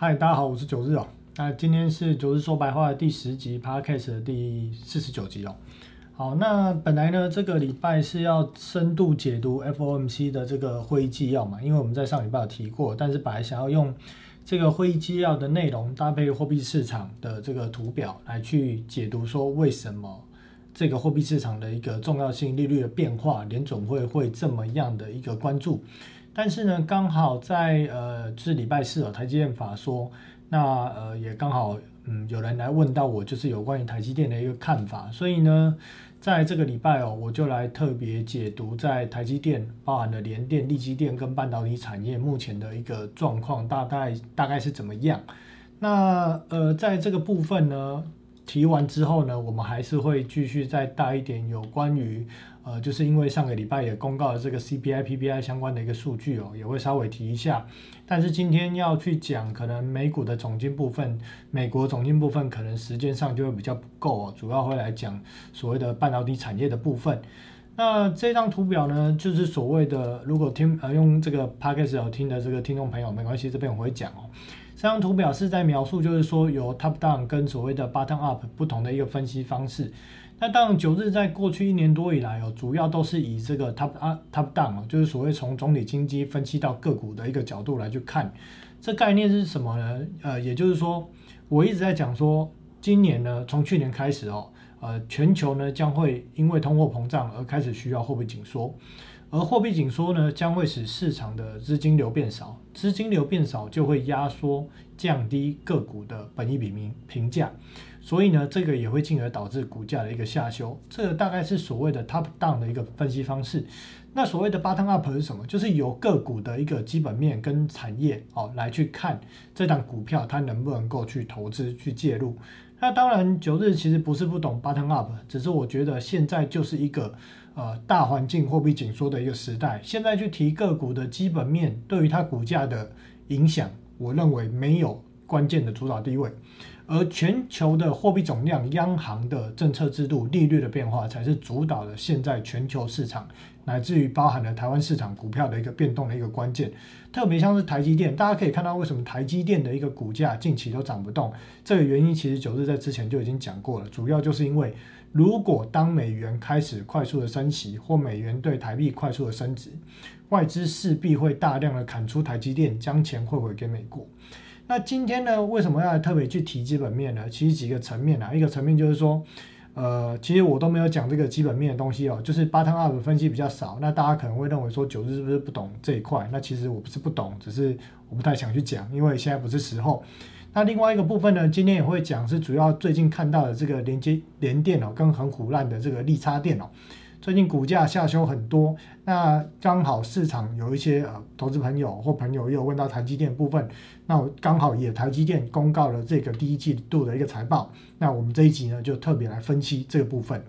嗨，大家好，我是九日哦。那今天是九日说白话的第十集 Podcast 的第四十九集哦。好，那本来呢，这个礼拜是要深度解读 FOMC 的这个会议纪要嘛，因为我们在上礼拜有提过，但是本来想要用这个会议纪要的内容搭配货币市场的这个图表来去解读，说为什么这个货币市场的一个重要性、利率的变化，联总会会这么样的一个关注。但是呢，刚好在呃，是礼拜四哦，台积电法说，那呃也刚好嗯有人来问到我，就是有关于台积电的一个看法，所以呢，在这个礼拜哦，我就来特别解读在台积电包含的联电、力积电跟半导体产业目前的一个状况，大概大概是怎么样？那呃，在这个部分呢，提完之后呢，我们还是会继续再带一点有关于。呃，就是因为上个礼拜也公告了这个 CPI、PPI 相关的一个数据哦，也会稍微提一下。但是今天要去讲可能美股的总金部分，美国总金部分可能时间上就会比较不够哦，主要会来讲所谓的半导体产业的部分。那这张图表呢，就是所谓的如果听呃用这个 podcast 有听的这个听众朋友没关系，这边我会讲哦。这张图表是在描述，就是说有 top down 跟所谓的 bottom up 不同的一个分析方式。那当然，九日在过去一年多以来哦，主要都是以这个 top up top down，就是所谓从总体经济分析到个股的一个角度来去看。这概念是什么呢？呃，也就是说，我一直在讲说，今年呢，从去年开始哦，呃，全球呢将会因为通货膨胀而开始需要货币紧缩，而货币紧缩呢将会使市场的资金流变少，资金流变少就会压缩降低个股的本益比评评价。所以呢，这个也会进而导致股价的一个下修。这大概是所谓的 top down 的一个分析方式。那所谓的 bottom up 是什么？就是由个股的一个基本面跟产业哦来去看这档股票它能不能够去投资去介入。那当然，九日其实不是不懂 bottom up，只是我觉得现在就是一个呃大环境货币紧缩的一个时代。现在去提个股的基本面对于它股价的影响，我认为没有关键的主导地位。而全球的货币总量、央行的政策制度、利率的变化，才是主导了现在全球市场，乃至于包含了台湾市场股票的一个变动的一个关键。特别像是台积电，大家可以看到为什么台积电的一个股价近期都涨不动，这个原因其实九日在之前就已经讲过了，主要就是因为如果当美元开始快速的升息，或美元对台币快速的升值，外资势必会大量的砍出台积电，将钱汇回给美国。那今天呢，为什么要特别去提基本面呢？其实几个层面啊，一个层面就是说，呃，其实我都没有讲这个基本面的东西哦，就是 bottom up 分析比较少。那大家可能会认为说，九日是不是不懂这一块？那其实我不是不懂，只是我不太想去讲，因为现在不是时候。那另外一个部分呢，今天也会讲，是主要最近看到的这个连接连电脑跟很虎烂的这个利差电脑。最近股价下修很多，那刚好市场有一些呃投资朋友或朋友也有问到台积电部分，那我刚好也台积电公告了这个第一季度的一个财报，那我们这一集呢就特别来分析这个部分。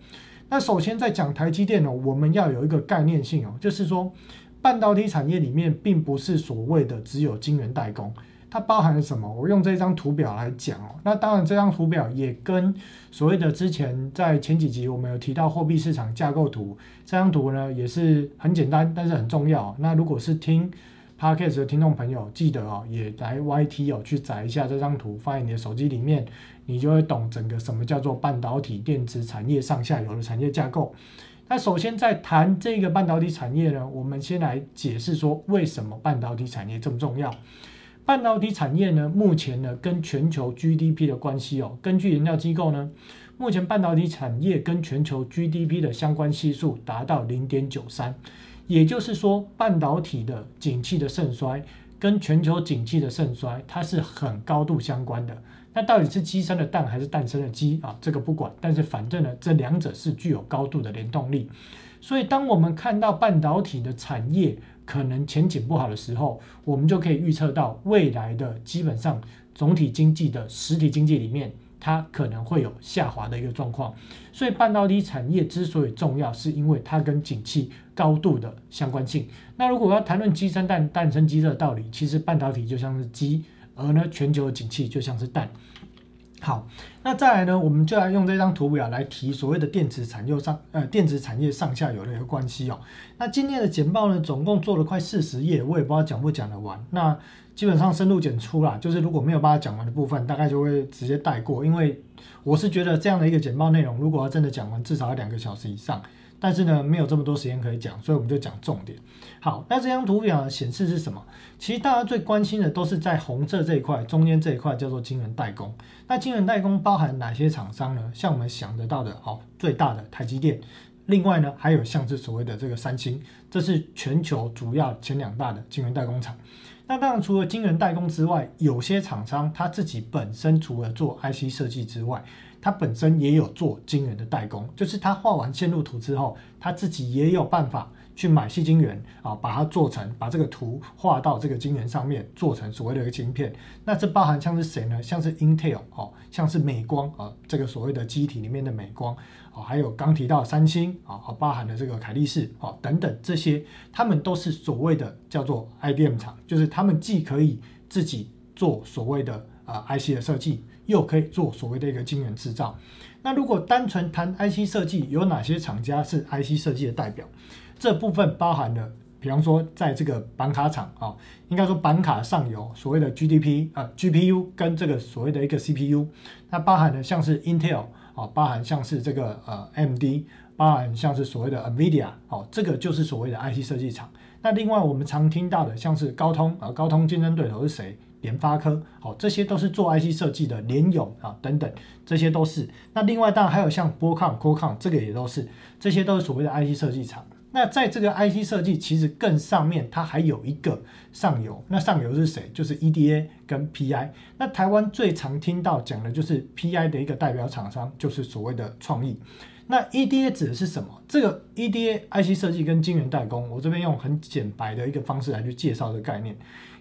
那首先在讲台积电呢，我们要有一个概念性哦，就是说半导体产业里面并不是所谓的只有晶圆代工。它包含了什么？我用这张图表来讲哦。那当然，这张图表也跟所谓的之前在前几集我们有提到货币市场架构图，这张图呢也是很简单，但是很重要。那如果是听 podcast 的听众朋友，记得哦，也来 YT 哦去载一下这张图，放在你的手机里面，你就会懂整个什么叫做半导体电子产业上下游的产业架构。那首先在谈这个半导体产业呢，我们先来解释说为什么半导体产业这么重要。半导体产业呢，目前呢跟全球 GDP 的关系哦，根据研究机构呢，目前半导体产业跟全球 GDP 的相关系数达到零点九三，也就是说，半导体的景气的盛衰跟全球景气的盛衰，它是很高度相关的。那到底是鸡生的蛋还是蛋生的鸡啊？这个不管，但是反正呢，这两者是具有高度的联动力。所以，当我们看到半导体的产业，可能前景不好的时候，我们就可以预测到未来的基本上总体经济的实体经济里面，它可能会有下滑的一个状况。所以半导体产业之所以重要，是因为它跟景气高度的相关性。那如果要谈论鸡生蛋，蛋生鸡的道理，其实半导体就像是鸡，而呢全球的景气就像是蛋。好，那再来呢，我们就来用这张图表来提所谓的电子产业上，呃，电子产业上下游的一个关系哦。那今天的简报呢，总共做了快四十页，我也不知道讲不讲得完。那基本上深入简出啦，就是如果没有把它讲完的部分，大概就会直接带过，因为我是觉得这样的一个简报内容，如果要真的讲完，至少要两个小时以上。但是呢，没有这么多时间可以讲，所以我们就讲重点。好，那这张图表显示是什么？其实大家最关心的都是在红色这一块，中间这一块叫做晶圆代工。那晶圆代工包含哪些厂商呢？像我们想得到的，好，最大的台积电。另外呢，还有像是所谓的这个三星，这是全球主要前两大的晶圆代工厂。那当然，除了晶圆代工之外，有些厂商他自己本身除了做 IC 设计之外，他本身也有做晶圆的代工，就是他画完线路图之后，他自己也有办法去买细晶圆啊，把它做成，把这个图画到这个晶圆上面，做成所谓的一个晶片。那这包含像是谁呢？像是 Intel 哦，像是美光啊，这个所谓的机体里面的美光哦，还有刚提到三星啊，包含的这个凯力士哦等等这些，他们都是所谓的叫做 IDM 厂，就是他们既可以自己做所谓的啊 IC 的设计。又可以做所谓的一个晶圆制造。那如果单纯谈 IC 设计，有哪些厂家是 IC 设计的代表？这部分包含了，比方说在这个板卡厂啊，应该说板卡上游所谓的 GDP 啊 GPU 跟这个所谓的一个 CPU，那包含了像是 Intel 啊，包含像是这个呃 MD，包含像是所谓的 NVIDIA 哦，这个就是所谓的 IC 设计厂。那另外我们常听到的像是高通啊，高通竞争对手是谁？联发科，好，这些都是做 IC 设计的，联咏啊等等，这些都是。那另外当然还有像波抗、科抗，这个也都是，这些都是所谓的 IC 设计厂。那在这个 IC 设计其实更上面，它还有一个上游，那上游是谁？就是 EDA 跟 PI。那台湾最常听到讲的就是 PI 的一个代表厂商，就是所谓的创意。那 EDA 指的是什么？这个 EDA IC 设计跟晶圆代工，我这边用很简白的一个方式来去介绍这个概念。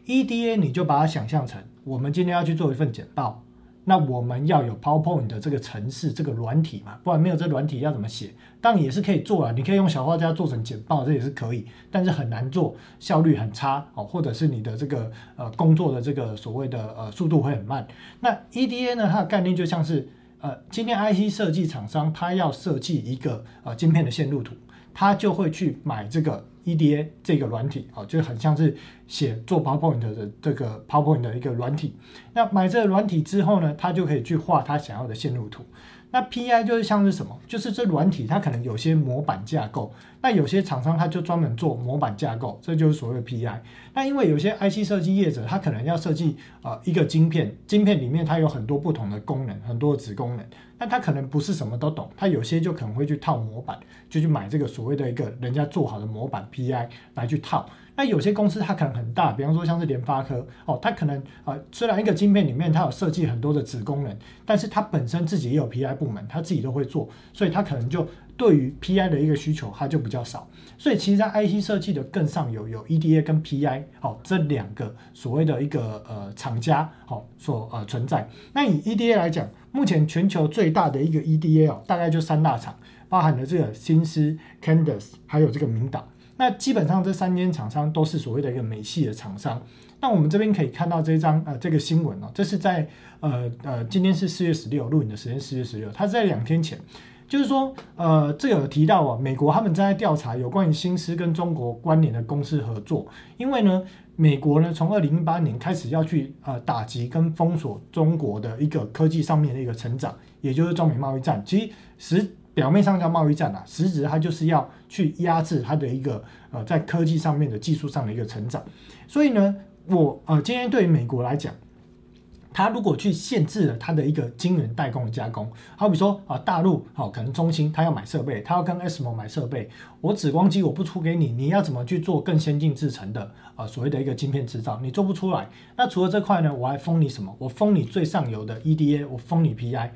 EDA 你就把它想象成，我们今天要去做一份简报，那我们要有 PowerPoint 的这个程式，这个软体嘛，不然没有这软体要怎么写？当然也是可以做啊，你可以用小画家做成简报，这也是可以，但是很难做，效率很差哦，或者是你的这个呃工作的这个所谓的呃速度会很慢。那 EDA 呢，它的概念就像是呃，今天 IC 设计厂商他要设计一个呃晶片的线路图，他就会去买这个。EDA 这个软体啊，就很像是写做 PowerPoint 的这个 PowerPoint 的一个软体。那买这个软体之后呢，他就可以去画他想要的线路图。那 PI 就是像是什么？就是这软体它可能有些模板架构，那有些厂商他就专门做模板架构，这就是所谓的 PI。那因为有些 IC 设计业者，他可能要设计呃一个晶片，晶片里面它有很多不同的功能，很多子功能。但他可能不是什么都懂，他有些就可能会去套模板，就去买这个所谓的一个人家做好的模板 PI 来去套。那有些公司它可能很大，比方说像是联发科哦，它可能啊虽然一个晶片里面它有设计很多的子功能，但是它本身自己也有 PI 部门，它自己都会做，所以它可能就对于 PI 的一个需求它就比较少。所以其实，在 IC 设计的更上游有 EDA 跟 PI 哦这两个所谓的一个呃厂家哦所呃存在。那以 EDA 来讲，目前全球最大的一个 EDA 哦，大概就三大厂，包含了这个新思、Candice，还有这个明导。那基本上这三间厂商都是所谓的一个美系的厂商。那我们这边可以看到这张呃这个新闻哦，这是在呃呃今天是四月十六录影的时间，四月十六，它在两天前，就是说呃这有提到啊，美国他们正在调查有关于新思跟中国关联的公司合作，因为呢。美国呢，从二零一八年开始要去呃打击跟封锁中国的一个科技上面的一个成长，也就是中美贸易战。其实表面上叫贸易战啊，实质它就是要去压制它的一个呃在科技上面的技术上的一个成长。所以呢，我呃今天对于美国来讲。他如果去限制了他的一个晶圆代工的加工，好比说啊，大陆好可能中芯他要买设备，他要跟 SMO 买设备，我紫光机我不出给你，你要怎么去做更先进制程的啊所谓的一个晶片制造，你做不出来。那除了这块呢，我还封你什么？我封你最上游的 EDA，我封你 PI。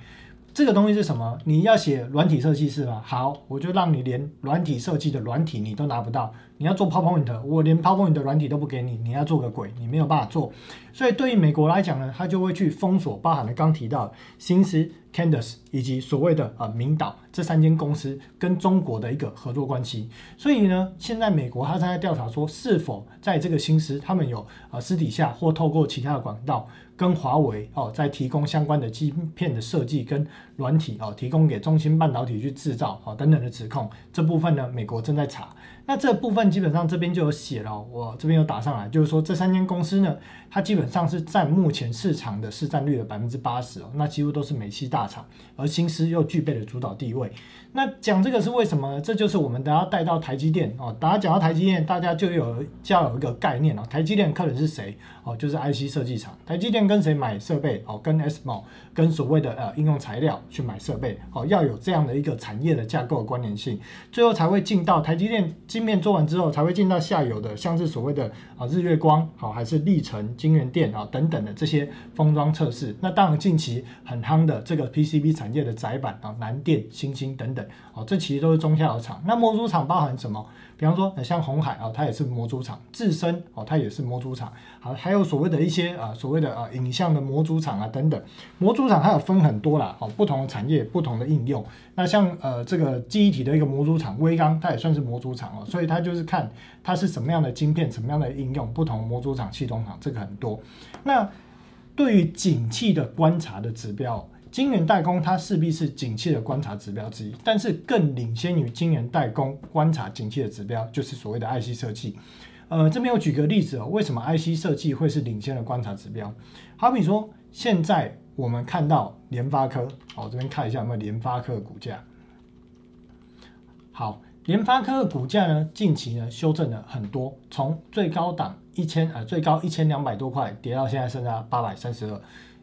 这个东西是什么？你要写软体设计是吗？好，我就让你连软体设计的软体你都拿不到。你要做 PowerPoint，我连 PowerPoint 的软体都不给你，你要做个鬼，你没有办法做。所以对于美国来讲呢，他就会去封锁包含了刚提到新思、Candice 以及所谓的呃明导这三间公司跟中国的一个合作关系。所以呢，现在美国他正在调查说，是否在这个新思他们有呃私底下或透过其他的管道。跟华为哦，在提供相关的晶片的设计跟软体哦，提供给中芯半导体去制造哦等等的指控，这部分呢，美国正在查。那这部分基本上这边就有写了，我这边有打上来，就是说这三间公司呢，它基本上是占目前市场的市占率的百分之八十哦，那几乎都是美系大厂，而新思又具备了主导地位。那讲这个是为什么？这就是我们等下带到台积电哦，大家讲到台积电，大家就有就要有一个概念哦，台积电客人是谁哦？就是 IC 设计厂，台积电跟谁买设备哦？跟 SMO 跟所谓的呃应用材料去买设备哦，要有这样的一个产业的架构关联性，最后才会进到台积电晶面做完之后，才会进到下游的，像是所谓的啊日月光好，还是历程晶圆店啊等等的这些封装测试。那当然近期很夯的这个 PCB 产业的窄板啊，南电、星星等等。哦，这其实都是中下游厂。那模组厂包含什么？比方说，像红海啊，它也是模组厂；智深哦，它也是模组厂。好，还有所谓的一些啊，所谓的啊影像的模组厂啊等等。模组厂它有分很多啦，哦，不同的产业，不同的应用。那像呃这个记忆体的一个模组厂，微刚它也算是模组厂哦，所以它就是看它是什么样的晶片，什么样的应用，不同模组厂、系统厂这个很多。那对于景气的观察的指标。晶圆代工它势必是景气的观察指标之一，但是更领先于晶圆代工观察景气的指标，就是所谓的 IC 设计。呃，这边我举个例子哦，为什么 IC 设计会是领先的观察指标？好比说，现在我们看到联发科，好，这边看一下有没有联发科的股价。好，联发科的股价呢，近期呢修正了很多，从最高档一千呃最高一千两百多块，跌到现在剩下八百三十二。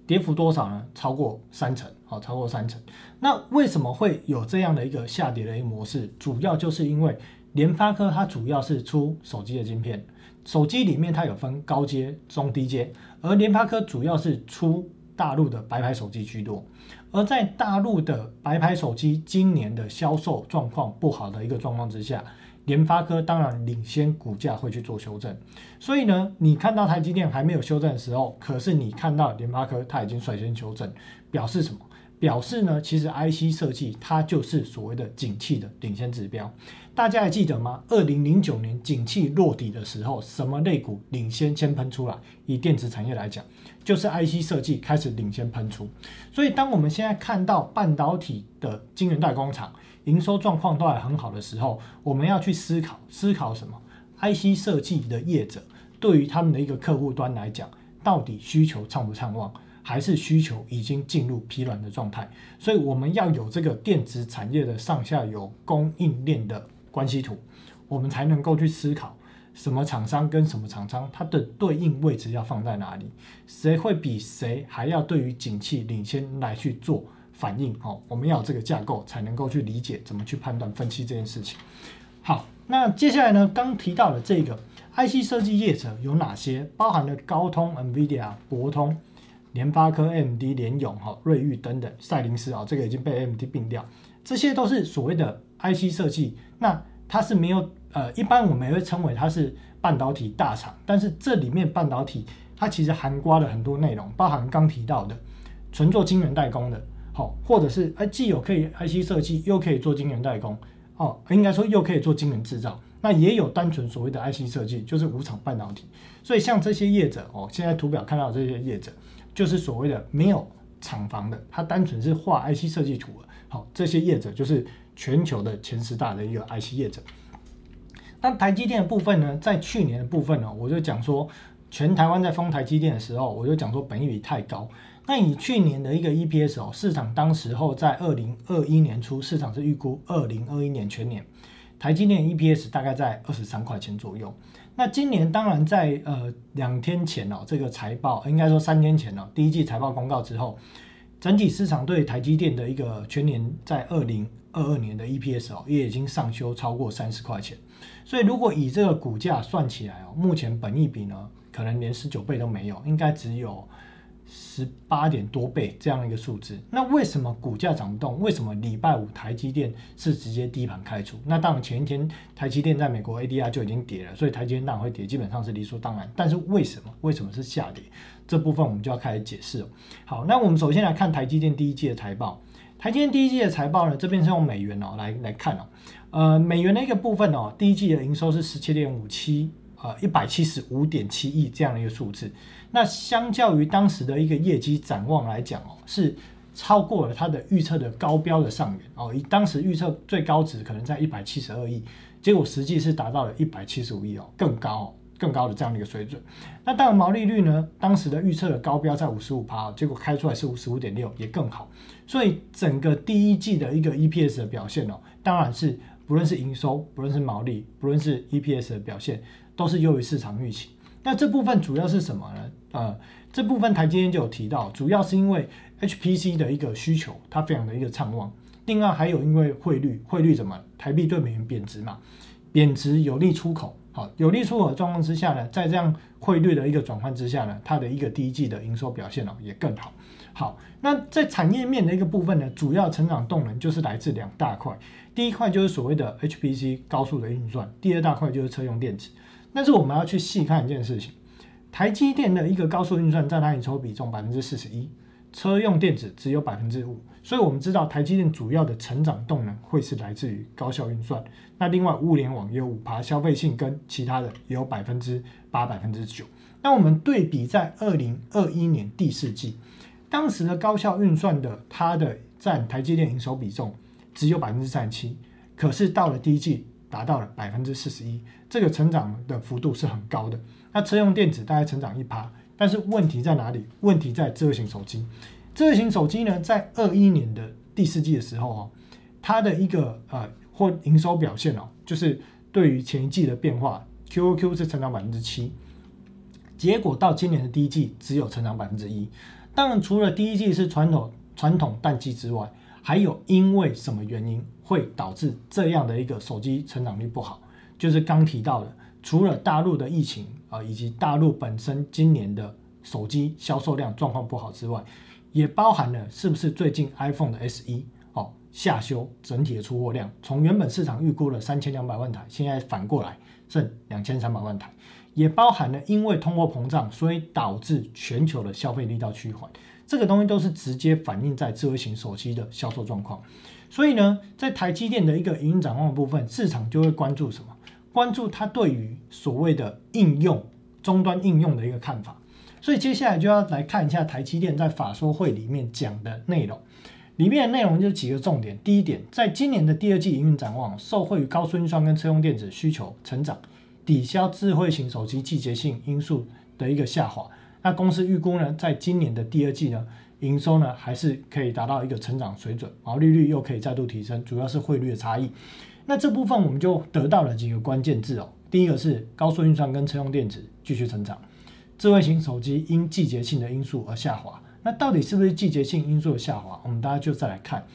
跌幅多少呢？超过三成，好，超过三成。那为什么会有这样的一个下跌的一个模式？主要就是因为联发科它主要是出手机的晶片，手机里面它有分高阶、中低阶，而联发科主要是出大陆的白牌手机居多。而在大陆的白牌手机今年的销售状况不好的一个状况之下。联发科当然领先，股价会去做修正，所以呢，你看到台积电还没有修正的时候，可是你看到联发科它已经率先修正，表示什么？表示呢，其实 IC 设计它就是所谓的景气的领先指标。大家还记得吗？二零零九年景气落底的时候，什么类股领先先喷出来？以电子产业来讲，就是 IC 设计开始领先喷出。所以，当我们现在看到半导体的晶圆代工厂营收状况都还很好的时候，我们要去思考思考什么？IC 设计的业者对于他们的一个客户端来讲，到底需求畅不畅旺？还是需求已经进入疲软的状态，所以我们要有这个电子产业的上下游供应链的关系图，我们才能够去思考什么厂商跟什么厂商它的对应位置要放在哪里，谁会比谁还要对于景气领先来去做反应哦，我们要有这个架构才能够去理解怎么去判断分析这件事情。好，那接下来呢，刚提到的这个 IC 设计业者有哪些？包含了高通、NVIDIA、博通。联发科、MD、联咏、哈、瑞昱等等，赛灵思啊，这个已经被 MD 并掉，这些都是所谓的 IC 设计。那它是没有呃，一般我们也会称为它是半导体大厂，但是这里面半导体它其实含刮了很多内容，包含刚提到的纯做晶圆代工的，好，或者是哎既有可以 IC 设计，又可以做晶圆代工，哦，应该说又可以做晶圆制造。那也有单纯所谓的 IC 设计，就是无厂半导体。所以像这些业者哦，现在图表看到这些业者。就是所谓的没有厂房的，它单纯是画 IC 设计图好，这些业者就是全球的前十大的一个 IC 业者。那台积电的部分呢，在去年的部分呢，我就讲说，全台湾在封台积电的时候，我就讲说本益比太高。那以去年的一个 EPS 哦，市场当时候在二零二一年初，市场是预估二零二一年全年台积电 EPS 大概在二十三块钱左右。那今年当然在呃两天前哦，这个财报应该说三天前哦，第一季财报公告之后，整体市场对台积电的一个全年在二零二二年的 EPS 哦，也已经上修超过三十块钱。所以如果以这个股价算起来哦，目前本益比呢，可能连十九倍都没有，应该只有。十八点多倍这样一个数字，那为什么股价涨不动？为什么礼拜五台积电是直接低盘开出？那当然前一天台积电在美国 ADR 就已经跌了，所以台积电当然会跌，基本上是理所当然。但是为什么？为什么是下跌？这部分我们就要开始解释了。好，那我们首先来看台积电第一季的财报。台积电第一季的财报呢，这边是用美元哦来来看哦，呃，美元的一个部分哦，第一季的营收是十七点五七。呃，一百七十五点七亿这样的一个数字，那相较于当时的一个业绩展望来讲哦，是超过了它的预测的高标的上缘哦。以当时预测最高值可能在一百七十二亿，结果实际是达到了一百七十五亿哦，更高、更高的这样的一个水准。那当然毛利率呢，当时的预测的高标在五十五趴，结果开出来是五十五点六，也更好。所以整个第一季的一个 EPS 的表现哦，当然是不论是营收，不论是毛利，不论是 EPS 的表现，都是优于市场预期。那这部分主要是什么呢？呃，这部分台积电就有提到，主要是因为 HPC 的一个需求，它非常的一个畅旺。另外还有因为汇率，汇率怎么台币对美元贬值嘛，贬值有利出口，好，有利出口的状况之下呢，在这样汇率的一个转换之下呢，它的一个第一季的营收表现哦也更好。好，那在产业面的一个部分呢，主要成长动能就是来自两大块，第一块就是所谓的 HPC 高速的运算，第二大块就是车用电子。但是我们要去细看一件事情，台积电的一个高速运算占它营收比重百分之四十一。车用电子只有百分之五，所以我们知道台积电主要的成长动能会是来自于高效运算。那另外物联网也有五趴，消费性跟其他的也有百分之八、百分之九。那我们对比在二零二一年第四季，当时的高效运算的它的占台积电营收比重只有百分之三十七，可是到了第一季达到了百分之四十一，这个成长的幅度是很高的。那车用电子大概成长一趴。但是问题在哪里？问题在智慧型手机。智慧型手机呢，在二一年的第四季的时候哦，它的一个呃或营收表现哦，就是对于前一季的变化，QOQ 是成长百分之七，结果到今年的第一季只有成长百分之一。当然，除了第一季是传统传统淡季之外，还有因为什么原因会导致这样的一个手机成长率不好？就是刚提到的，除了大陆的疫情。啊，以及大陆本身今年的手机销售量状况不好之外，也包含了是不是最近 iPhone 的 SE 哦下修整体的出货量，从原本市场预估的三千两百万台，现在反过来剩两千三百万台，也包含了因为通货膨胀，所以导致全球的消费力道趋缓，这个东西都是直接反映在智慧型手机的销售状况。所以呢，在台积电的一个营运展望部分，市场就会关注什么？关注它对于所谓的应用终端应用的一个看法，所以接下来就要来看一下台积电在法说会里面讲的内容。里面的内容就几个重点。第一点，在今年的第二季营运展望，受惠于高速运算跟车用电子需求成长，抵消智慧型手机季节性因素的一个下滑。那公司预估呢，在今年的第二季呢，营收呢还是可以达到一个成长水准，毛利率又可以再度提升，主要是汇率的差异。那这部分我们就得到了几个关键字哦。第一个是高速运算跟车用电子继续成长，智慧型手机因季节性的因素而下滑。那到底是不是季节性因素的下滑？我们大家就再来看。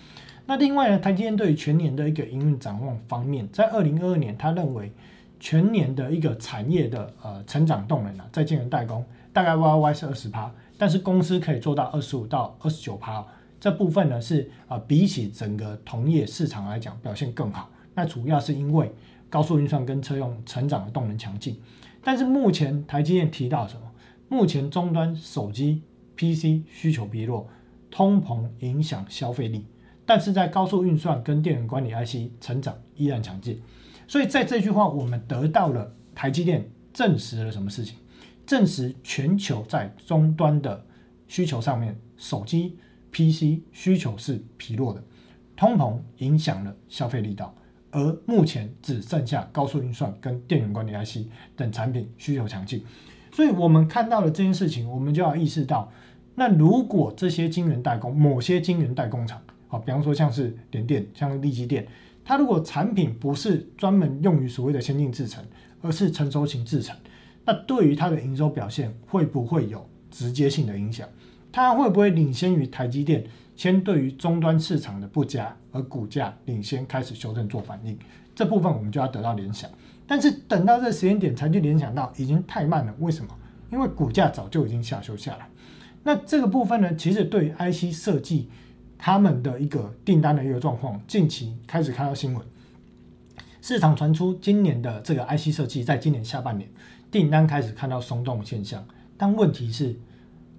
那另外呢，台积电对于全年的一个营运展望方面，在二零二二年，他认为全年的一个产业的呃成长动能啊，在晶圆代工大概 Y Y 是二十趴，但是公司可以做到二十五到二十九趴。这部分呢是啊比起整个同业市场来讲表现更好。那主要是因为高速运算跟车用成长的动能强劲，但是目前台积电提到什么？目前终端手机 PC 需求疲弱，通膨影响消费力，但是在高速运算跟电源管理 IC 成长依然强劲。所以在这句话，我们得到了台积电证实了什么事情？证实全球在终端的需求上面，手机 PC 需求是疲弱的，通膨影响了消费力道。而目前只剩下高速运算跟电源管理 IC 等产品需求强劲，所以我们看到了这件事情，我们就要意识到，那如果这些晶圆代工，某些晶圆代工厂，好，比方说像是联电、像力基电，它如果产品不是专门用于所谓的先进制程，而是成熟型制程，那对于它的营收表现会不会有直接性的影响？它会不会领先于台积电？先对于终端市场的不佳，而股价领先开始修正做反应，这部分我们就要得到联想。但是等到这时间点才去联想到，已经太慢了。为什么？因为股价早就已经下修下来。那这个部分呢，其实对于 IC 设计他们的一个订单的一个状况，近期开始看到新闻，市场传出今年的这个 IC 设计在今年下半年订单开始看到松动现象，但问题是。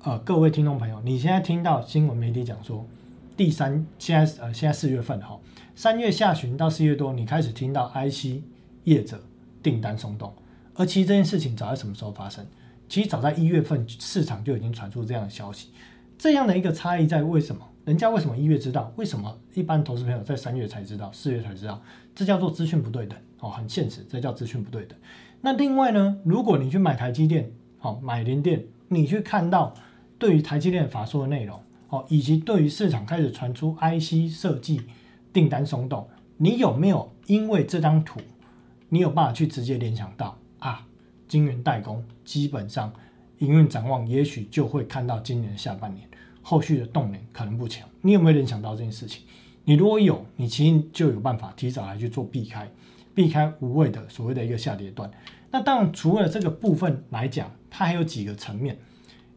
呃，各位听众朋友，你现在听到新闻媒体讲说，第三现在呃现在四月份哈，三月下旬到四月多，你开始听到 IC 业者订单松动，而其实这件事情早在什么时候发生？其实早在一月份市场就已经传出这样的消息。这样的一个差异在为什么？人家为什么一月知道？为什么一般投资朋友在三月才知道、四月才知道？这叫做资讯不对等哦，很现实，这叫资讯不对等。那另外呢，如果你去买台积电，好买联电，你去看到对于台积电法说的内容，哦，以及对于市场开始传出 IC 设计订单松动，你有没有因为这张图，你有办法去直接联想到啊，晶圆代工基本上营运展望，也许就会看到今年下半年。后续的动能可能不强，你有没有联想到这件事情？你如果有，你其实就有办法提早来去做避开，避开无谓的所谓的一个下跌段。那当然，除了这个部分来讲，它还有几个层面。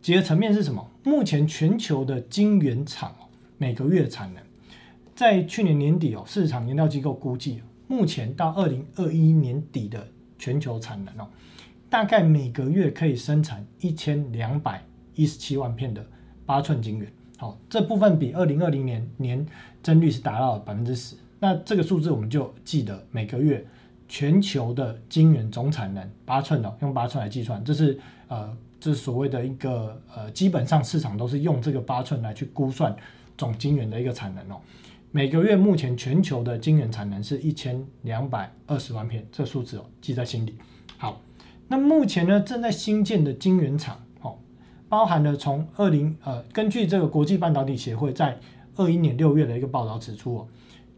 几个层面是什么？目前全球的晶圆厂每个月产能，在去年年底哦，市场研调机构估计，目前到二零二一年底的全球产能哦，大概每个月可以生产一千两百一十七万片的。八寸晶圆，好，这部分比二零二零年年增率是达到了百分之十。那这个数字我们就记得每个月全球的晶圆总产能八寸的，用八寸来计算，这是呃，这是所谓的一个呃，基本上市场都是用这个八寸来去估算总晶圆的一个产能哦。每个月目前全球的晶圆产能是一千两百二十万片，这数字哦记在心里。好，那目前呢正在新建的晶圆厂哦。包含了从二零呃，根据这个国际半导体协会在二一年六月的一个报道指出哦，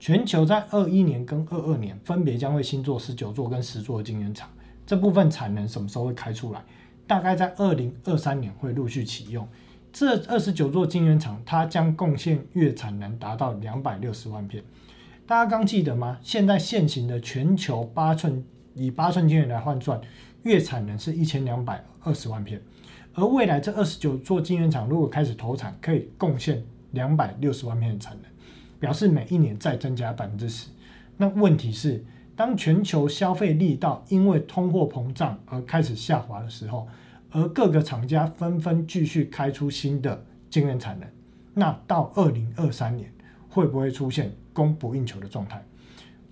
全球在二一年跟二二年分别将会新做十九座跟十座的晶圆厂，这部分产能什么时候会开出来？大概在二零二三年会陆续启用。这二十九座晶圆厂，它将贡献月产能达到两百六十万片。大家刚记得吗？现在现行的全球八寸以八寸晶圆来换算，月产能是一千两百二十万片。而未来这二十九座晶圆厂如果开始投产，可以贡献两百六十万片的产能，表示每一年再增加百分之十。那问题是，当全球消费力道因为通货膨胀而开始下滑的时候，而各个厂家纷纷继续开出新的晶圆产能，那到二零二三年会不会出现供不应求的状态？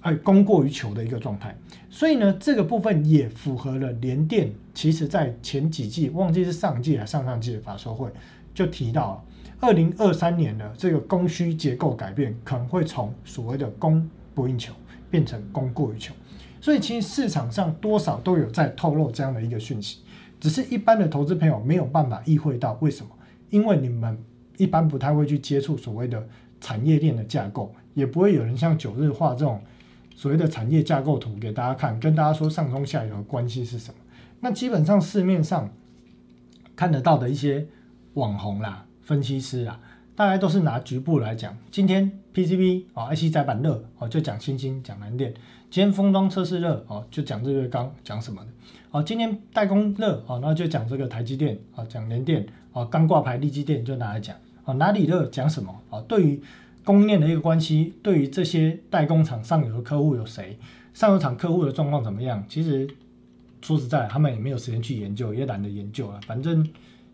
哎，供过于求的一个状态，所以呢，这个部分也符合了联电。其实，在前几季，忘记是上季还是上上季的法说会，就提到了二零二三年的这个供需结构改变，可能会从所谓的供不应求变成供过于求。所以，其实市场上多少都有在透露这样的一个讯息，只是一般的投资朋友没有办法意会到为什么，因为你们一般不太会去接触所谓的产业链的架构，也不会有人像九日画这种。所谓的产业架构图给大家看，跟大家说上中下游的关系是什么？那基本上市面上看得到的一些网红啦、分析师啊，大概都是拿局部来讲。今天 PCB 哦，IC 载板热哦，就讲新兴讲蓝电；今天封装测试热哦，就讲日月刚讲什么的哦。今天代工热哦，那就讲这个台积电哦，讲联电哦，刚挂牌立积电就拿来讲哦，哪里热讲什么哦？对于供应链的一个关系，对于这些代工厂上游的客户有谁？上游厂客户的状况怎么样？其实说实在，他们也没有时间去研究，也懒得研究了。反正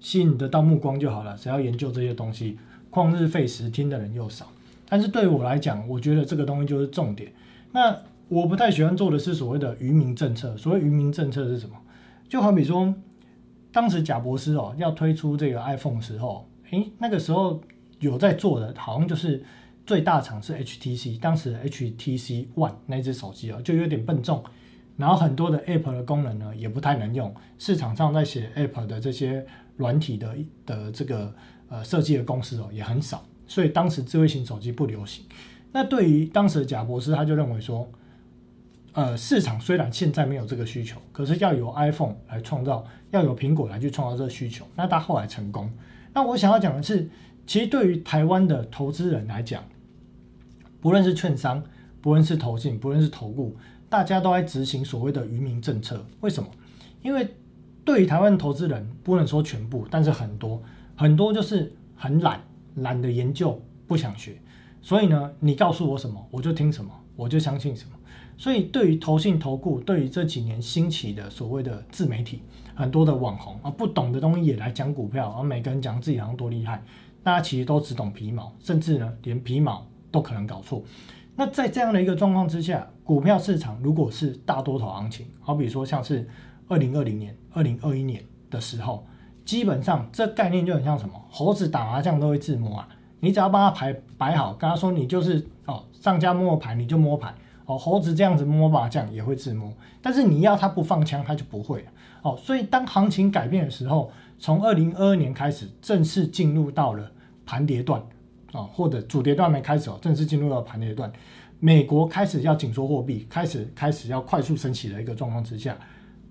吸引得到目光就好了。只要研究这些东西，旷日费时，听的人又少。但是对我来讲，我觉得这个东西就是重点。那我不太喜欢做的是所谓的愚民政策。所谓愚民政策是什么？就好比说，当时贾博士哦要推出这个 iPhone 时候，诶，那个时候有在做的，好像就是。最大厂是 HTC，当时 HTC One 那只手机哦，就有点笨重，然后很多的 App 的功能呢也不太能用，市场上在写 App 的这些软体的的这个呃设计的公司哦也很少，所以当时智慧型手机不流行。那对于当时的贾博士，他就认为说，呃，市场虽然现在没有这个需求，可是要由 iPhone 来创造，要由苹果来去创造这个需求。那他后来成功。那我想要讲的是，其实对于台湾的投资人来讲，不论是券商，不论是投信，不论是投顾，大家都在执行所谓的愚民政策。为什么？因为对于台湾投资人，不能说全部，但是很多很多就是很懒，懒得研究，不想学。所以呢，你告诉我什么，我就听什么，我就相信什么。所以对于投信、投顾，对于这几年兴起的所谓的自媒体，很多的网红啊，不懂的东西也来讲股票，而每个人讲自己好像多厉害，大家其实都只懂皮毛，甚至呢，连皮毛。都可能搞错。那在这样的一个状况之下，股票市场如果是大多头行情，好比说像是二零二零年、二零二一年的时候，基本上这概念就很像什么？猴子打麻将都会自摸啊！你只要帮他排摆好，跟他说你就是哦，上家摸牌你就摸牌哦，猴子这样子摸麻将也会自摸，但是你要他不放枪，他就不会哦。所以当行情改变的时候，从二零二二年开始正式进入到了盘跌段哦，或者主跌段没开始哦，正式进入到盘跌段。美国开始要紧缩货币，开始开始要快速升起的一个状况之下，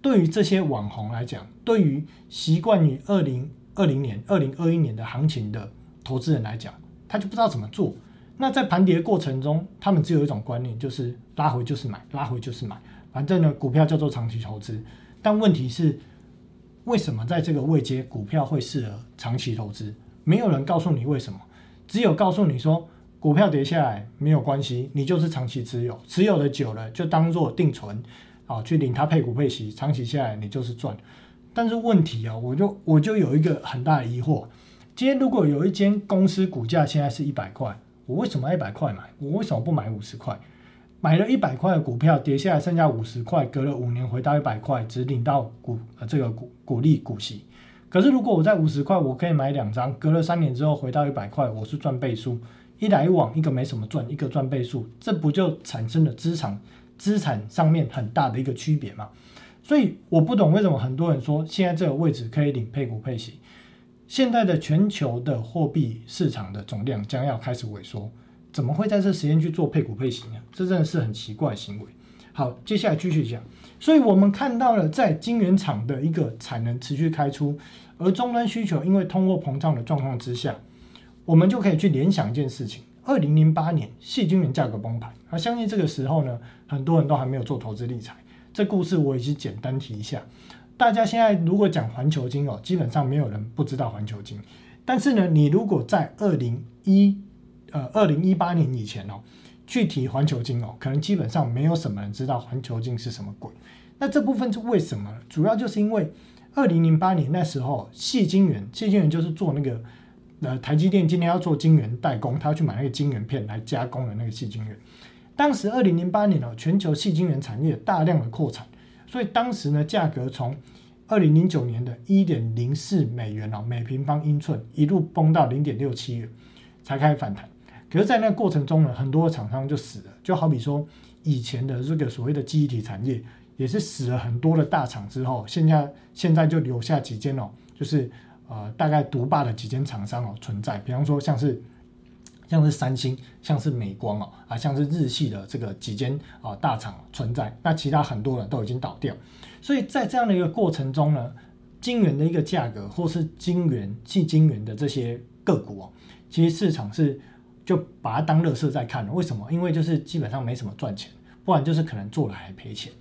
对于这些网红来讲，对于习惯于二零二零年、二零二一年的行情的投资人来讲，他就不知道怎么做。那在盘跌过程中，他们只有一种观念，就是拉回就是买，拉回就是买，反正呢，股票叫做长期投资。但问题是，为什么在这个位阶股票会适合长期投资？没有人告诉你为什么，只有告诉你说。股票跌下来没有关系，你就是长期持有，持有的久了就当做定存，啊，去领它配股配息，长期下来你就是赚。但是问题啊，我就我就有一个很大的疑惑，今天如果有一间公司股价现在是一百块，我为什么一百块买？我为什么不买五十块？买了一百块的股票跌下来剩下五十块，隔了五年回到一百块，只领到股呃这个股股利股息。可是如果我在五十块，我可以买两张，隔了三年之后回到一百块，我是赚倍数。一来一往，一个没什么赚，一个赚倍数，这不就产生了资产资产上面很大的一个区别嘛？所以我不懂为什么很多人说现在这个位置可以领配股配息。现在的全球的货币市场的总量将要开始萎缩，怎么会在这时间去做配股配息呢？这真的是很奇怪的行为。好，接下来继续讲。所以我们看到了在晶圆厂的一个产能持续开出，而终端需求因为通货膨胀的状况之下。我们就可以去联想一件事情：二零零八年，细晶圆价格崩盘。而相信这个时候呢，很多人都还没有做投资理财。这故事我也是简单提一下。大家现在如果讲环球金哦，基本上没有人不知道环球金。但是呢，你如果在二零一呃二零一八年以前哦，去提环球金哦，可能基本上没有什么人知道环球金是什么鬼。那这部分是为什么？主要就是因为二零零八年那时候，细晶圆，细晶圆就是做那个。呃，台积电今天要做晶圆代工，他要去买那个晶圆片来加工的那个细晶圆。当时二零零八年哦，全球细晶圆产业大量的扩产，所以当时呢，价格从二零零九年的一点零四美元哦每平方英寸，一路崩到零点六七元，才开始反弹。可是，在那个过程中呢，很多厂商就死了，就好比说以前的这个所谓的记忆体产业，也是死了很多的大厂之后，现在现在就留下几间哦，就是。呃，大概独霸的几间厂商哦存在，比方说像是像是三星，像是美光哦，啊，像是日系的这个几间啊大厂存在，那其他很多人都已经倒掉，所以在这样的一个过程中呢，晶圆的一个价格或是晶圆、细晶圆的这些个股哦，其实市场是就把它当乐色在看，为什么？因为就是基本上没什么赚钱，不然就是可能做了还赔钱。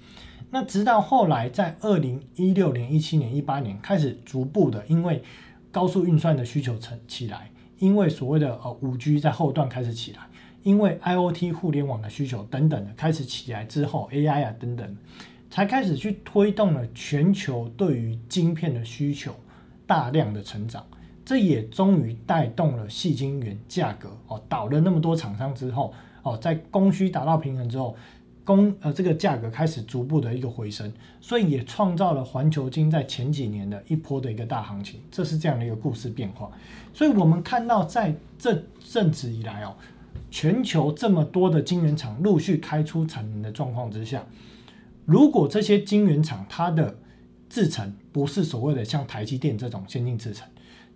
那直到后来，在二零一六年、一七年、一八年开始逐步的，因为高速运算的需求成起来，因为所谓的呃五 G 在后段开始起来，因为 IOT 互联网的需求等等的开始起来之后，AI 啊等等，才开始去推动了全球对于晶片的需求大量的成长，这也终于带动了细晶圆价格哦倒了那么多厂商之后哦，在供需达到平衡之后。供呃这个价格开始逐步的一个回升，所以也创造了环球金在前几年的一波的一个大行情，这是这样的一个故事变化。所以我们看到在这阵子以来哦，全球这么多的晶圆厂陆续开出产能的状况之下，如果这些晶圆厂它的制程不是所谓的像台积电这种先进制程，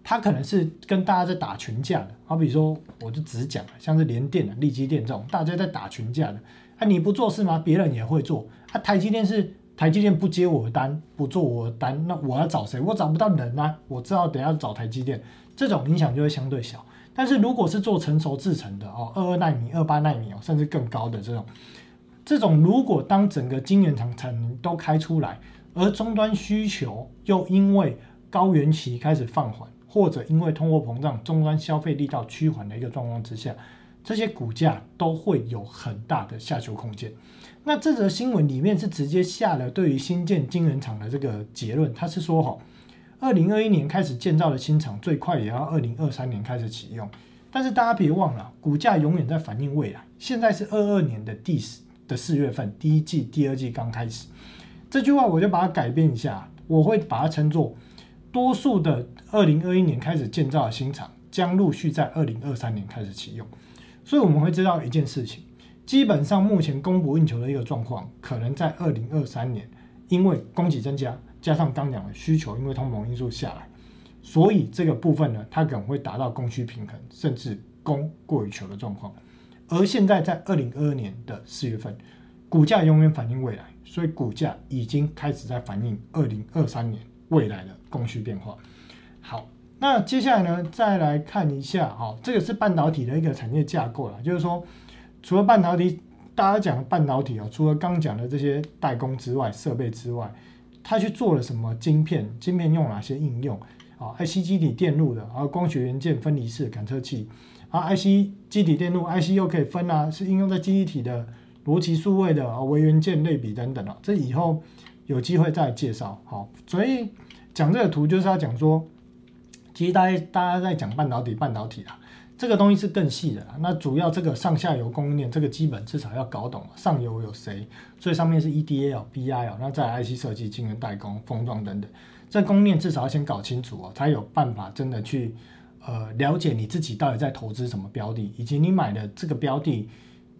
它可能是跟大家在打群架的，好比说我就只讲了，像是联电的、力积电这种，大家在打群架的。啊，你不做事吗？别人也会做。啊，台积电是台积电不接我的单，不做我的单，那我要找谁？我找不到人啊。我知道等下找台积电，这种影响就会相对小。但是如果是做成熟制程的哦，二二纳米、二八纳米哦，甚至更高的这种，这种如果当整个晶圆厂产能都开出来，而终端需求又因为高原期开始放缓，或者因为通货膨胀终端消费力道趋缓的一个状况之下。这些股价都会有很大的下修空间。那这则新闻里面是直接下了对于新建晶圆厂的这个结论，他是说哈，二零二一年开始建造的新厂，最快也要二零二三年开始启用。但是大家别忘了，股价永远在反映未来。现在是二二年的第四的四月份，第一季、第二季刚开始。这句话我就把它改变一下，我会把它称作多数的二零二一年开始建造的新厂。将陆续在二零二三年开始启用。所以我们会知道一件事情，基本上目前供不应求的一个状况，可能在二零二三年，因为供给增加，加上刚讲的需求，因为通膨因素下来，所以这个部分呢，它可能会达到供需平衡，甚至供过于求的状况。而现在在二零二二年的四月份，股价永远反映未来，所以股价已经开始在反映二零二三年未来的供需变化。好。那接下来呢，再来看一下哈，这个是半导体的一个产业架构了，就是说，除了半导体，大家讲半导体哦，除了刚讲的这些代工之外，设备之外，它去做了什么晶片？晶片用哪些应用？啊，IC 基体电路的，啊，光学元件分离式感测器，啊，IC 基体电路，IC 又可以分啊，是应用在基体的逻辑数位的啊，微元件类比等等啊，这以后有机会再介绍。好，所以讲这个图就是要讲说。其实大家大家在讲半导体，半导体啊，这个东西是更细的。那主要这个上下游供应链，这个基本至少要搞懂上游有谁，最上面是 EDA 哦，BI 哦，那在 IC 设计、晶圆代工、封装等等，这供应链至少要先搞清楚哦，才有办法真的去呃了解你自己到底在投资什么标的，以及你买的这个标的，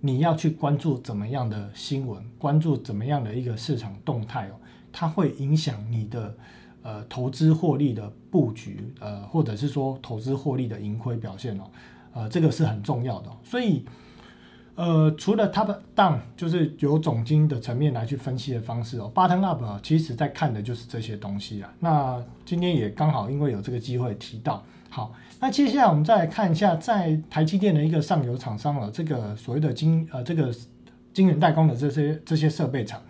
你要去关注怎么样的新闻，关注怎么样的一个市场动态哦，它会影响你的。呃，投资获利的布局，呃，或者是说投资获利的盈亏表现哦，呃，这个是很重要的。所以，呃，除了 top down，就是由总经的层面来去分析的方式哦，bottom up 其实在看的就是这些东西啊。那今天也刚好因为有这个机会提到，好，那接下来我们再来看一下，在台积电的一个上游厂商了，这个所谓的晶呃这个晶圆代工的这些这些设备厂，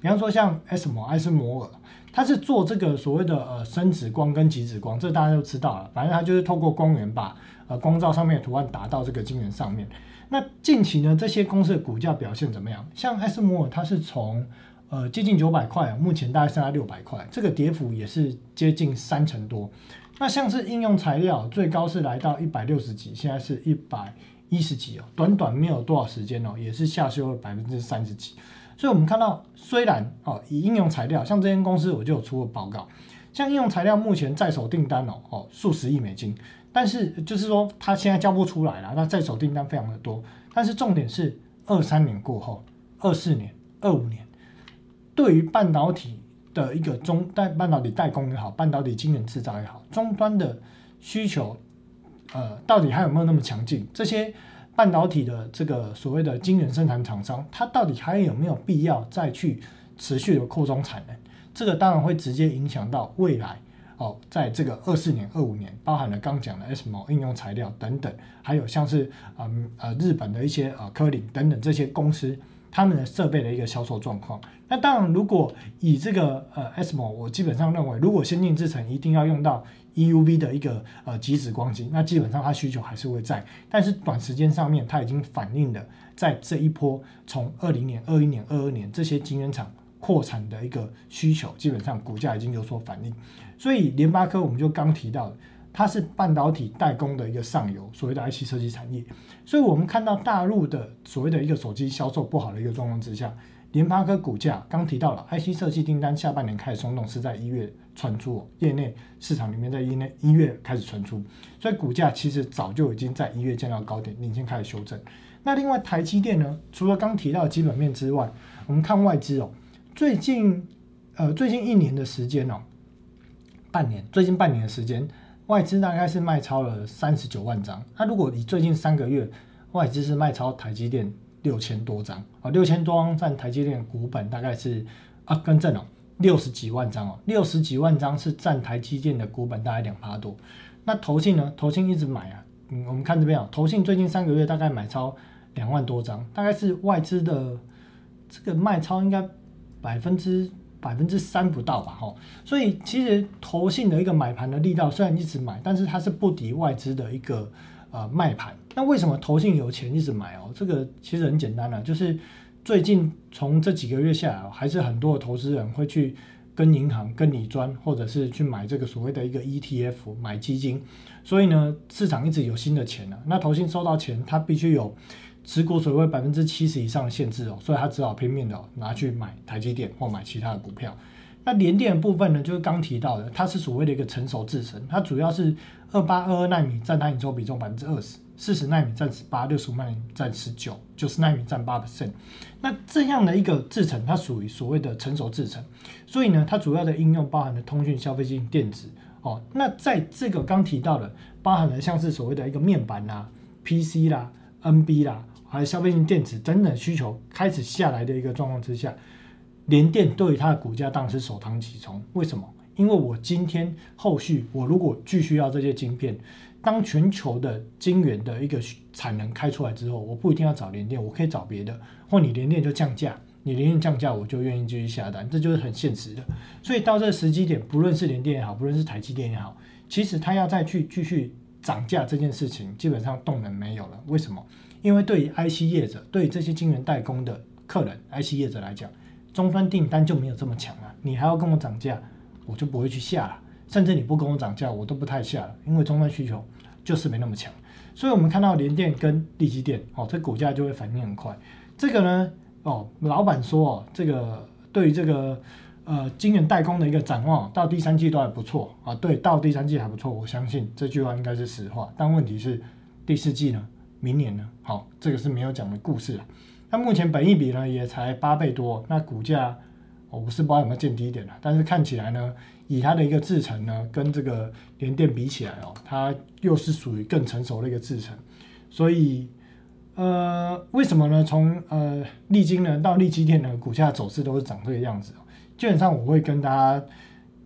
比方说像 S 摩埃斯摩尔。它是做这个所谓的呃深紫光跟极紫光，这大家都知道了。反正它就是透过光源把呃光照上面的图案打到这个晶圆上面。那近期呢，这些公司的股价表现怎么样？像艾斯摩尔，它是从呃接近九百块，目前大概剩下六百块，这个跌幅也是接近三成多。那像是应用材料，最高是来到一百六十几，现在是一百一十几哦，短短没有多少时间哦，也是下修了百分之三十几。所以，我们看到，虽然哦，以应用材料，像这间公司，我就有出过报告，像应用材料目前在手订单哦，哦，数十亿美金，但是就是说，它现在交不出来了，那在手订单非常的多，但是重点是二三年过后，二四年、二五年，对于半导体的一个中代半导体代工也好，半导体晶圆制造也好，终端的需求，呃，到底还有没有那么强劲？这些。半导体的这个所谓的晶圆生产厂商，它到底还有没有必要再去持续的扩充产能？这个当然会直接影响到未来哦，在这个二四年、二五年，包含了刚讲的 SMO 应用材料等等，还有像是嗯呃日本的一些呃科林等等这些公司，他们的设备的一个销售状况。那当然，如果以这个呃 SMO，我基本上认为，如果先进制程一定要用到。EUV 的一个呃极紫光机，那基本上它需求还是会在，但是短时间上面它已经反映了在这一波从二零年、二一年、二二年这些晶圆厂扩产的一个需求，基本上股价已经有所反应。所以联发科我们就刚提到，它是半导体代工的一个上游，所谓的 IC 设计产业。所以我们看到大陆的所谓的一个手机销售不好的一个状况之下。联发科股价刚提到了，IC 设计订单下半年开始松动，是在一月传出，业内市场里面在一内一月开始传出，所以股价其实早就已经在一月见到高点，领先开始修正。那另外台积电呢？除了刚提到的基本面之外，我们看外资哦，最近呃最近一年的时间哦，半年最近半年的时间，外资大概是卖超了三十九万张。那如果你最近三个月外资是卖超台积电。六千多张啊，六千多张占台积电股本大概是啊，更正哦，六十几万张哦，六十几万张是占台积电的股本大概两趴多。那投信呢？投信一直买啊，嗯，我们看这边啊，投信最近三个月大概买超两万多张，大概是外资的这个卖超应该百分之百分之三不到吧，哈。所以其实投信的一个买盘的力道虽然一直买，但是它是不敌外资的一个。呃，卖盘。那为什么投信有钱一直买哦？这个其实很简单了，就是最近从这几个月下来，还是很多的投资人会去跟银行、跟理专，或者是去买这个所谓的一个 ETF 买基金。所以呢，市场一直有新的钱啊。那投信收到钱，它必须有持股所谓百分之七十以上的限制哦，所以它只好拼命的拿去买台积电或买其他的股票。那联电的部分呢，就是刚提到的，它是所谓的一个成熟制程，它主要是二八二二纳米占它营收比重百分之二十，四十纳米占十八，六十五纳米占十九，九十纳米占八 percent。那这样的一个制程，它属于所谓的成熟制程，所以呢，它主要的应用包含了通讯、消费性电子哦。那在这个刚提到的，包含了像是所谓的一个面板啦、PC 啦、NB 啦，还有消费性电子等等需求开始下来的一个状况之下。联电对于它的股价当然是首当其冲，为什么？因为我今天后续我如果继续要这些晶片，当全球的晶圆的一个产能开出来之后，我不一定要找联电，我可以找别的，或你联电就降价，你联电降价，我就愿意继续下单，这就是很现实的。所以到这个时机点，不论是联电也好，不论是台积电也好，其实它要再去继续涨价这件事情，基本上动能没有了。为什么？因为对于 IC 业者，对于这些晶圆代工的客人，IC 业者来讲。终端订单就没有这么强了，你还要跟我涨价，我就不会去下了。甚至你不跟我涨价，我都不太下了，因为终端需求就是没那么强。所以，我们看到联电跟力基电，哦，这股价就会反应很快。这个呢，哦，老板说哦，这个对于这个呃晶圆代工的一个展望，到第三季都还不错啊。对，到第三季还不错，我相信这句话应该是实话。但问题是第四季呢，明年呢，好，这个是没有讲的故事了。那目前本益比呢也才八倍多，那股价我不是不知道有没有见低点了，但是看起来呢，以它的一个制程呢，跟这个联电比起来哦，它又是属于更成熟的一个制程，所以呃，为什么呢？从呃利金呢到利基电呢，股价走势都是长这个样子。基本上我会跟大家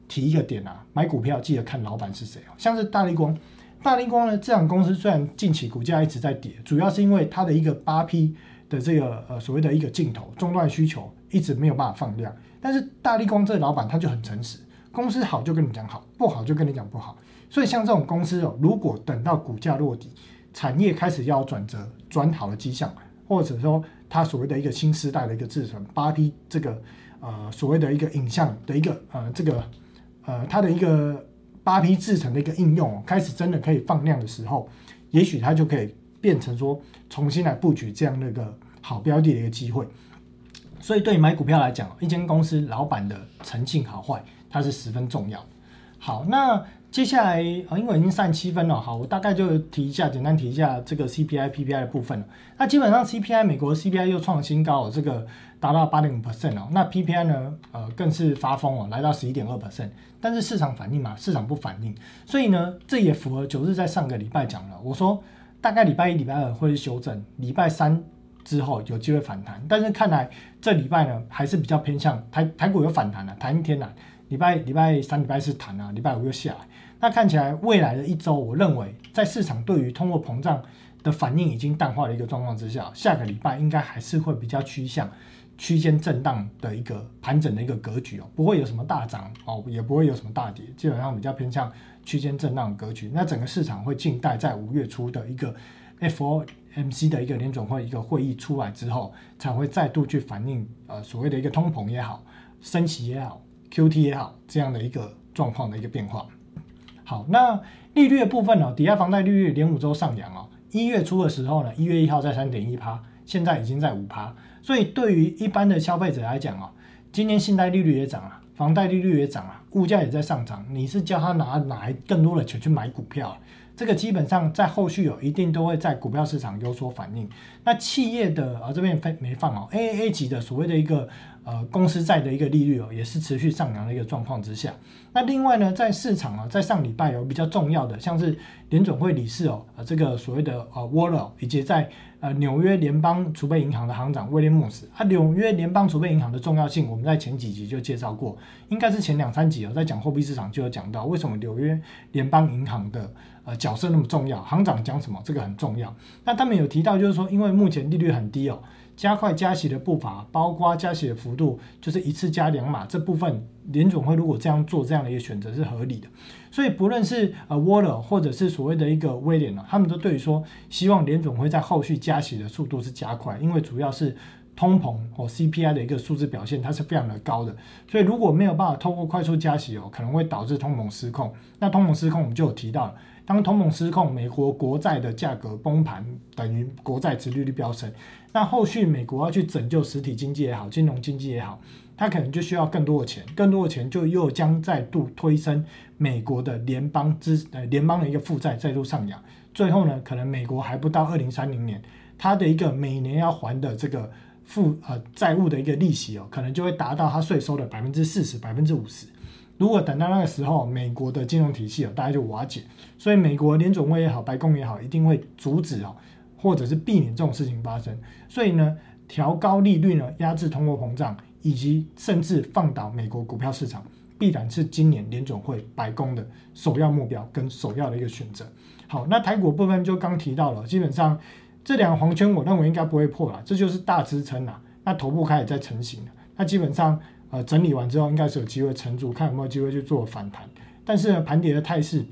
提一个点啊，买股票记得看老板是谁哦，像是大力光，大力光呢这样公司虽然近期股价一直在跌，主要是因为它的一个八 P。的这个呃所谓的一个镜头中断需求一直没有办法放量，但是大力光这老板他就很诚实，公司好就跟你讲好，不好就跟你讲不好。所以像这种公司哦，如果等到股价落底，产业开始要转折转好的迹象，或者说它所谓的一个新时代的一个制程八 P 这个呃所谓的一个影像的一个呃这个呃它的一个八 P 制程的一个应用开始真的可以放量的时候，也许它就可以变成说重新来布局这样的一个。好标的的一个机会，所以对买股票来讲，一间公司老板的诚信好坏，它是十分重要。好，那接下来啊，因为已经上七分了，好，我大概就提一下，简单提一下这个 CPI、PPI 的部分了。那基本上 CPI 美国 CPI 又创新高，这个达到八点五 percent 哦。那 PPI 呢，呃，更是发疯哦，来到十一点二 percent。但是市场反应嘛，市场不反应，所以呢，这也符合九日在上个礼拜讲了，我说大概礼拜一、礼拜二会修正，礼拜三。之后有机会反弹，但是看来这礼拜呢还是比较偏向台台股有反弹了，弹一天了。礼拜礼拜三、礼拜四谈啊，礼拜五又下来。那看起来未来的一周，我认为在市场对于通货膨胀的反应已经淡化的一个状况之下，下个礼拜应该还是会比较趋向区间震荡的一个盘整的一个格局哦，不会有什么大涨哦，也不会有什么大跌，基本上比较偏向区间震荡格局。那整个市场会静待在五月初的一个 FOMC 的一个联总会一个会议出来之后，才会再度去反映呃所谓的一个通膨也好，升息也好，Q T 也好这样的一个状况的一个变化。好，那利率的部分呢，抵押房贷利率连五周上扬哦，一月初的时候呢，一月一号在三点一趴，现在已经在五趴，所以对于一般的消费者来讲哦，今年信贷利率也涨了，房贷利率也涨了，物价也在上涨，你是叫他拿哪来更多的钱去买股票？这个基本上在后续有一定都会在股票市场有所反应。那企业的啊这边没没放哦，A A A 级的所谓的一个呃公司债的一个利率哦，也是持续上扬的一个状况之下。那另外呢，在市场啊，在上礼拜有比较重要的，像是联准会理事哦，呃这个所谓的呃沃勒，以及在呃纽约联邦储备银行的行长威廉姆斯。啊，纽约联邦储备银行的重要性，我们在前几集就介绍过，应该是前两三集哦，在讲货币市场就有讲到为什么纽约联邦银行的。呃，角色那么重要，行长讲什么，这个很重要。那他们有提到，就是说，因为目前利率很低哦，加快加息的步伐，包括加息的幅度，就是一次加两码，这部分联总会如果这样做，这样的一个选择是合理的。所以不论是呃沃勒或者是所谓的一个威廉呢，他们都对于说，希望联总会在后续加息的速度是加快，因为主要是通膨或 CPI 的一个数字表现，它是非常的高的。所以如果没有办法透过快速加息哦，可能会导致通膨失控。那通膨失控，我们就有提到。当通膨失控，美国国债的价格崩盘，等于国债殖利率飙升。那后续美国要去拯救实体经济也好，金融经济也好，它可能就需要更多的钱，更多的钱就又将再度推升美国的联邦资呃联邦的一个负债再度上扬，最后呢，可能美国还不到二零三零年，它的一个每年要还的这个负呃债务的一个利息哦，可能就会达到它税收的百分之四十、百分之五十。如果等到那个时候，美国的金融体系哦，大概就瓦解，所以美国联总会也好，白宫也好，一定会阻止哦，或者是避免这种事情发生。所以呢，调高利率呢，压制通货膨胀，以及甚至放倒美国股票市场，必然是今年联总会、白宫的首要目标跟首要的一个选择。好，那台股部分就刚提到了，基本上这两个黄圈，我认为应该不会破了，这就是大支撑了。那头部开始在成型了，那基本上。呃，整理完之后应该是有机会成住，看有没有机会去做反弹。但是呢，盘跌的态势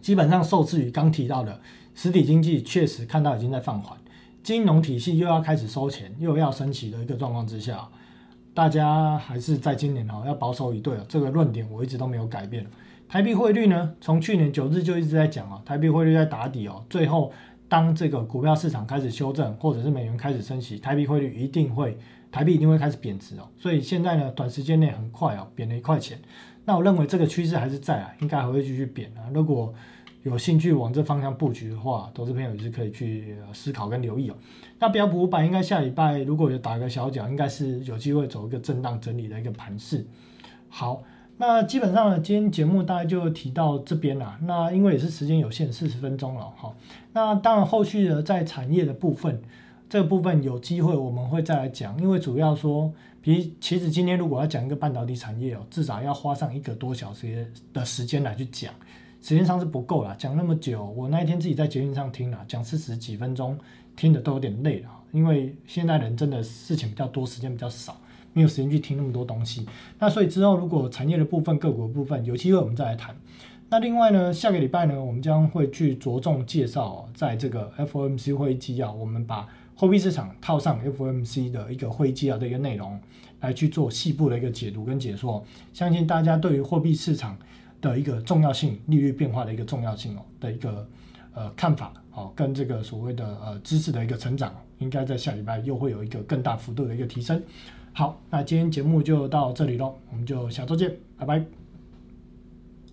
基本上受制于刚提到的实体经济确实看到已经在放缓，金融体系又要开始收钱，又要升息的一个状况之下，大家还是在今年哦要保守以对哦。这个论点我一直都没有改变。台币汇率呢，从去年九日就一直在讲啊，台币汇率在打底哦。最后当这个股票市场开始修正，或者是美元开始升息，台币汇率一定会。台币一定会开始贬值哦，所以现在呢，短时间内很快哦，贬了一块钱。那我认为这个趋势还是在啊，应该还会继续贬啊。如果有兴趣往这方向布局的话，投资朋友也是可以去思考跟留意哦。那标普五百应该下礼拜如果有打个小脚，应该是有机会走一个震荡整理的一个盘势。好，那基本上呢，今天节目大概就提到这边啦。那因为也是时间有限，四十分钟了哈。那当然后续的在产业的部分。这个部分有机会我们会再来讲，因为主要说，比其实今天如果要讲一个半导体产业哦，至少要花上一个多小时的时间来去讲，时间上是不够了，讲那么久，我那一天自己在捷运上听了，讲四十几分钟，听的都有点累了，因为现在人真的事情比较多，时间比较少，没有时间去听那么多东西。那所以之后如果产业的部分、个股的部分有机会我们再来谈。那另外呢，下个礼拜呢，我们将会去着重介绍在这个 FOMC 会议纪要，我们把货币市场套上 FOMC 的一个会议纪要的一个内容，来去做细部的一个解读跟解说，相信大家对于货币市场的一个重要性、利率变化的一个重要性哦的一个呃看法哦，跟这个所谓的呃知识的一个成长，应该在下礼拜又会有一个更大幅度的一个提升。好，那今天节目就到这里喽，我们就下周见，拜拜。